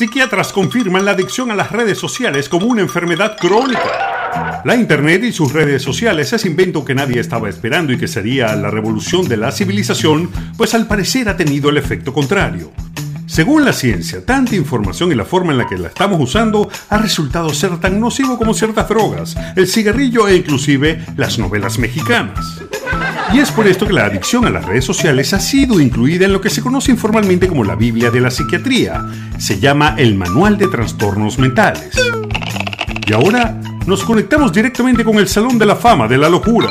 Psiquiatras confirman la adicción a las redes sociales como una enfermedad crónica. La Internet y sus redes sociales es invento que nadie estaba esperando y que sería la revolución de la civilización, pues al parecer ha tenido el efecto contrario. Según la ciencia, tanta información y la forma en la que la estamos usando ha resultado ser tan nocivo como ciertas drogas, el cigarrillo e inclusive las novelas mexicanas. Y es por esto que la adicción a las redes sociales ha sido incluida en lo que se conoce informalmente como la Biblia de la psiquiatría. Se llama el Manual de Trastornos Mentales. Y ahora nos conectamos directamente con el Salón de la Fama de la Locura.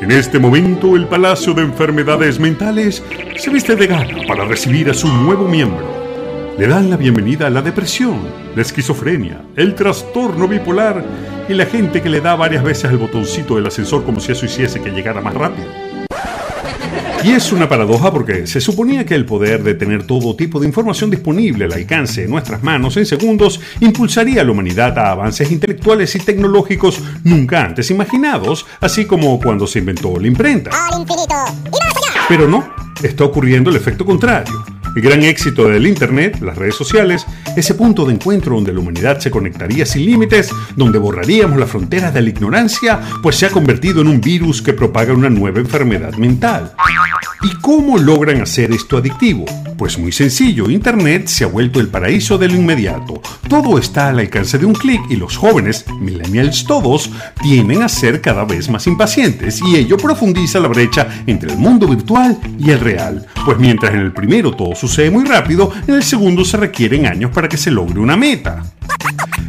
En este momento, el Palacio de Enfermedades Mentales se viste de gala para recibir a su nuevo miembro. Le dan la bienvenida a la depresión, la esquizofrenia, el trastorno bipolar y la gente que le da varias veces el botoncito del ascensor como si eso hiciese que llegara más rápido. Y es una paradoja porque se suponía que el poder de tener todo tipo de información disponible al alcance de nuestras manos en segundos impulsaría a la humanidad a avances intelectuales y tecnológicos nunca antes imaginados, así como cuando se inventó la imprenta. Pero no, está ocurriendo el efecto contrario. El gran éxito del Internet, las redes sociales, ese punto de encuentro donde la humanidad se conectaría sin límites, donde borraríamos las fronteras de la ignorancia, pues se ha convertido en un virus que propaga una nueva enfermedad mental. ¿Y cómo logran hacer esto adictivo? Pues muy sencillo, Internet se ha vuelto el paraíso de lo inmediato. Todo está al alcance de un clic y los jóvenes, millennials todos, tienden a ser cada vez más impacientes y ello profundiza la brecha entre el mundo virtual y el real. Pues mientras en el primero todo sucede muy rápido, en el segundo se requieren años para que se logre una meta.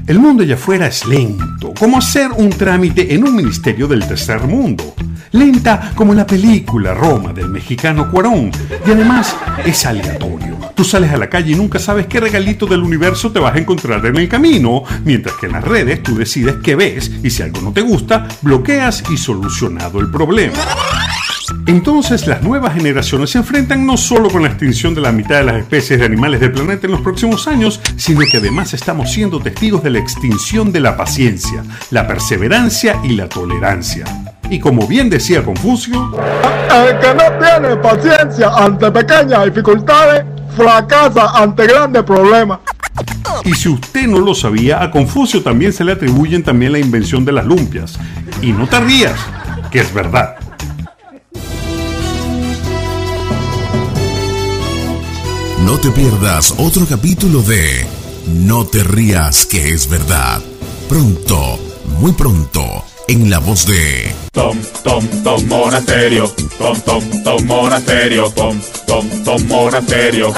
El mundo allá afuera es lento, como hacer un trámite en un ministerio del tercer mundo lenta como la película Roma del mexicano Cuarón, y además es aleatorio. Tú sales a la calle y nunca sabes qué regalito del universo te vas a encontrar en el camino, mientras que en las redes tú decides qué ves y si algo no te gusta, bloqueas y solucionado el problema. Entonces las nuevas generaciones se enfrentan no solo con la extinción de la mitad de las especies de animales del planeta en los próximos años, sino que además estamos siendo testigos de la extinción de la paciencia, la perseverancia y la tolerancia. Y como bien decía Confucio, el que no tiene paciencia ante pequeñas dificultades, fracasa ante grandes problemas. Y si usted no lo sabía, a Confucio también se le atribuyen también la invención de las lumpias. Y no te rías, que es verdad. No te pierdas otro capítulo de No te rías, que es verdad. Pronto, muy pronto en la voz de Tom, Tom, Tom Monasterio, Tom, Tom, Tom Monasterio, Tom, Tom, Tom Monasterio.